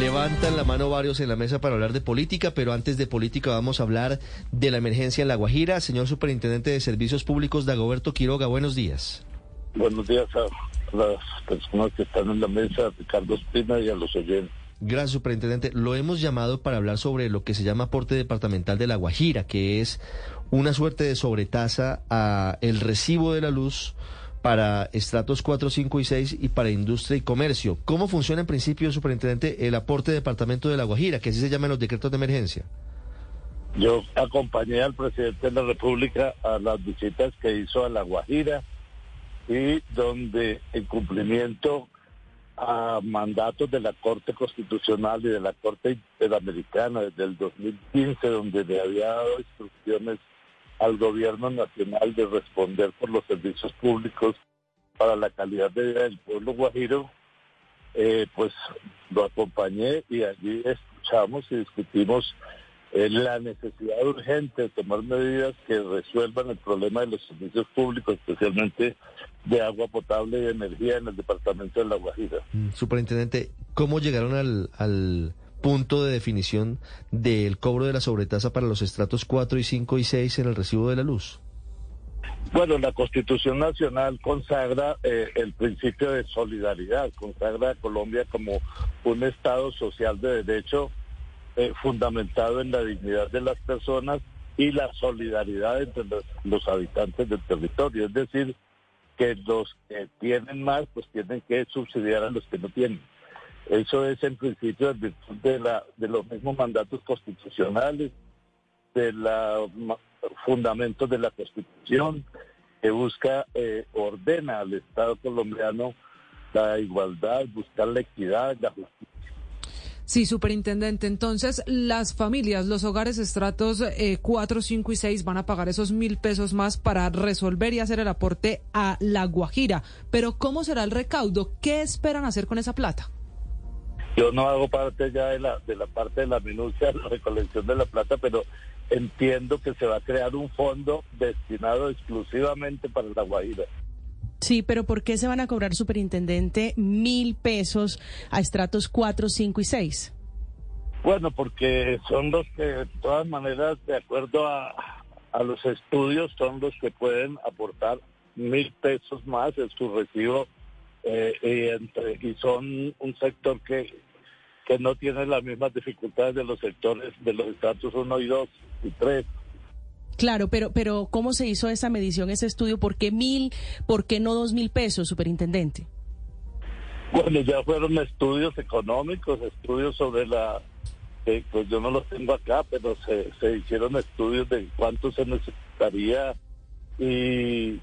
Levantan la mano varios en la mesa para hablar de política, pero antes de política vamos a hablar de la emergencia en La Guajira. Señor Superintendente de Servicios Públicos, Dagoberto Quiroga, buenos días. Buenos días a las personas que están en la mesa, Ricardo Espina y a los oyentes. Gracias, superintendente. Lo hemos llamado para hablar sobre lo que se llama aporte departamental de La Guajira, que es una suerte de sobretasa a el recibo de la luz para estratos 4, 5 y 6 y para industria y comercio. ¿Cómo funciona en principio, superintendente, el aporte de departamento de La Guajira, que así se llama en los decretos de emergencia? Yo acompañé al presidente de la República a las visitas que hizo a La Guajira y donde en cumplimiento a mandatos de la Corte Constitucional y de la Corte Interamericana desde el 2015, donde le había dado instrucciones al gobierno nacional de responder por los servicios públicos para la calidad de vida del pueblo guajiro, eh, pues lo acompañé y allí escuchamos y discutimos eh, la necesidad urgente de tomar medidas que resuelvan el problema de los servicios públicos, especialmente de agua potable y energía en el departamento de La Guajira. Mm, superintendente, ¿cómo llegaron al, al punto de definición del cobro de la sobretasa para los estratos 4 y 5 y 6 en el recibo de la luz? Bueno, la Constitución Nacional consagra eh, el principio de solidaridad, consagra a Colombia como un Estado social de derecho eh, fundamentado en la dignidad de las personas y la solidaridad entre los, los, habitantes del territorio. Es decir, que los que tienen más, pues tienen que subsidiar a los que no tienen. Eso es en principio de, la, de los mismos mandatos constitucionales, de los fundamentos de la Constitución, que busca, eh, ordena al Estado colombiano la igualdad, buscar la equidad, la justicia. Sí, superintendente. Entonces, las familias, los hogares estratos eh, 4, 5 y 6 van a pagar esos mil pesos más para resolver y hacer el aporte a La Guajira. Pero, ¿cómo será el recaudo? ¿Qué esperan hacer con esa plata? Yo no hago parte ya de la, de la parte de la minucia, de la recolección de la plata, pero entiendo que se va a crear un fondo destinado exclusivamente para La Guajira. Sí, pero ¿por qué se van a cobrar, superintendente, mil pesos a estratos 4, 5 y 6? Bueno, porque son los que, de todas maneras, de acuerdo a, a los estudios, son los que pueden aportar mil pesos más en su recibo eh, y, entre, y son un sector que que no tiene las mismas dificultades de los sectores de los estatus 1 y 2 y 3. Claro, pero, pero ¿cómo se hizo esa medición, ese estudio? ¿Por qué mil, por qué no dos mil pesos, superintendente? Bueno, ya fueron estudios económicos, estudios sobre la, eh, pues yo no los tengo acá, pero se, se hicieron estudios de cuánto se necesitaría y,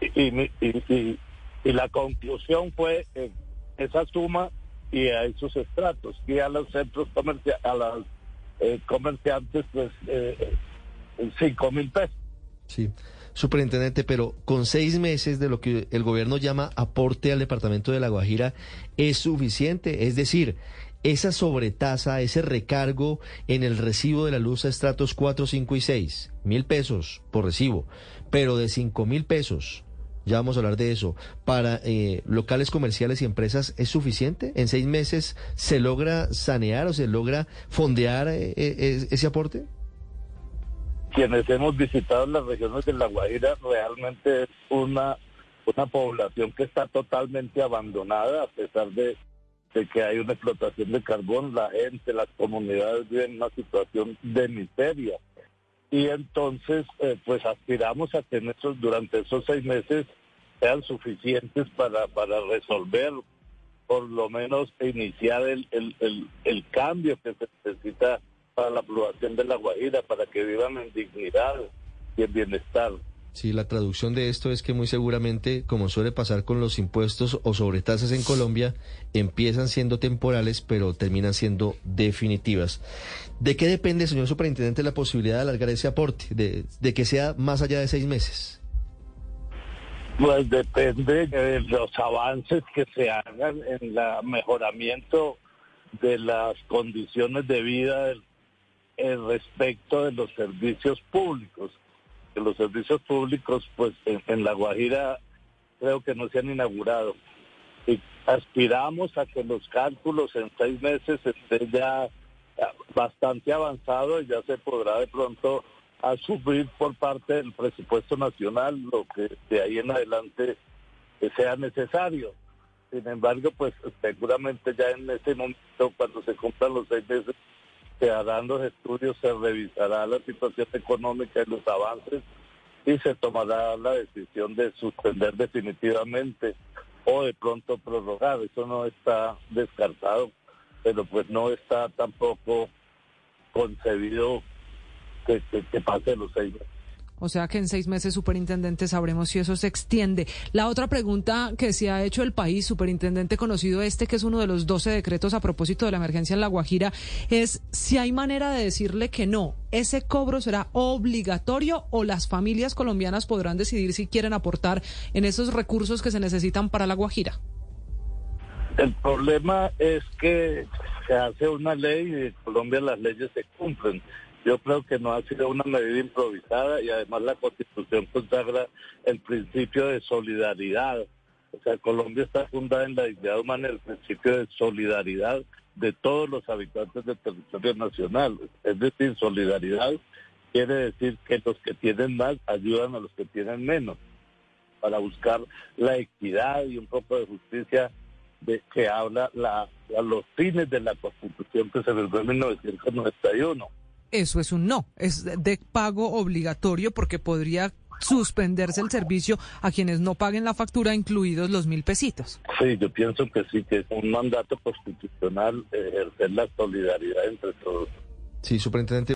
y, y, y la conclusión fue eh, esa suma y a esos estratos y a los centros comerciales, a los eh, comerciantes, pues eh, cinco mil pesos. Sí, superintendente, pero con seis meses de lo que el gobierno llama aporte al departamento de La Guajira, ¿es suficiente? Es decir, esa sobretasa, ese recargo en el recibo de la luz a estratos 4, 5 y 6, mil pesos por recibo, pero de cinco mil pesos ya vamos a hablar de eso, para eh, locales comerciales y empresas es suficiente? ¿En seis meses se logra sanear o se logra fondear eh, eh, ese aporte? Quienes hemos visitado las regiones de La Guajira realmente es una, una población que está totalmente abandonada a pesar de, de que hay una explotación de carbón, la gente, las comunidades viven en una situación de miseria y entonces eh, pues aspiramos a que nuestros, durante esos seis meses sean suficientes para, para resolver, por lo menos iniciar el, el, el, el cambio que se necesita para la población de La Guajira, para que vivan en dignidad y en bienestar. Sí, la traducción de esto es que muy seguramente, como suele pasar con los impuestos o sobretasas en Colombia, empiezan siendo temporales, pero terminan siendo definitivas. ¿De qué depende, señor superintendente, la posibilidad de alargar ese aporte, de, de que sea más allá de seis meses? Pues depende de los avances que se hagan en el mejoramiento de las condiciones de vida respecto de los servicios públicos los servicios públicos, pues en, La Guajira creo que no se han inaugurado. Y aspiramos a que los cálculos en seis meses estén ya bastante avanzado y ya se podrá de pronto asumir por parte del presupuesto nacional lo que de ahí en adelante sea necesario. Sin embargo, pues seguramente ya en ese momento, cuando se cumplan los seis meses, se harán los estudios, se revisará la situación económica y los avances y se tomará la decisión de suspender definitivamente o de pronto prorrogar. Eso no está descartado, pero pues no está tampoco concebido que, que, pase los seis meses. O sea que en seis meses, superintendente, sabremos si eso se extiende. La otra pregunta que se ha hecho el país, superintendente conocido este, que es uno de los 12 decretos a propósito de la emergencia en La Guajira, es si hay manera de decirle que no. ¿Ese cobro será obligatorio o las familias colombianas podrán decidir si quieren aportar en esos recursos que se necesitan para La Guajira? El problema es que se hace una ley y en Colombia las leyes se cumplen. Yo creo que no ha sido una medida improvisada y además la Constitución consagra el principio de solidaridad. O sea, Colombia está fundada en la dignidad humana, el principio de solidaridad de todos los habitantes del territorio nacional. Es decir, solidaridad quiere decir que los que tienen más ayudan a los que tienen menos para buscar la equidad y un poco de justicia de que habla la, a los fines de la Constitución que se realizó en 1991. Eso es un no, es de pago obligatorio porque podría suspenderse el servicio a quienes no paguen la factura, incluidos los mil pesitos. Sí, yo pienso que sí, que es un mandato constitucional ejercer la solidaridad entre todos. Sí, superintendente.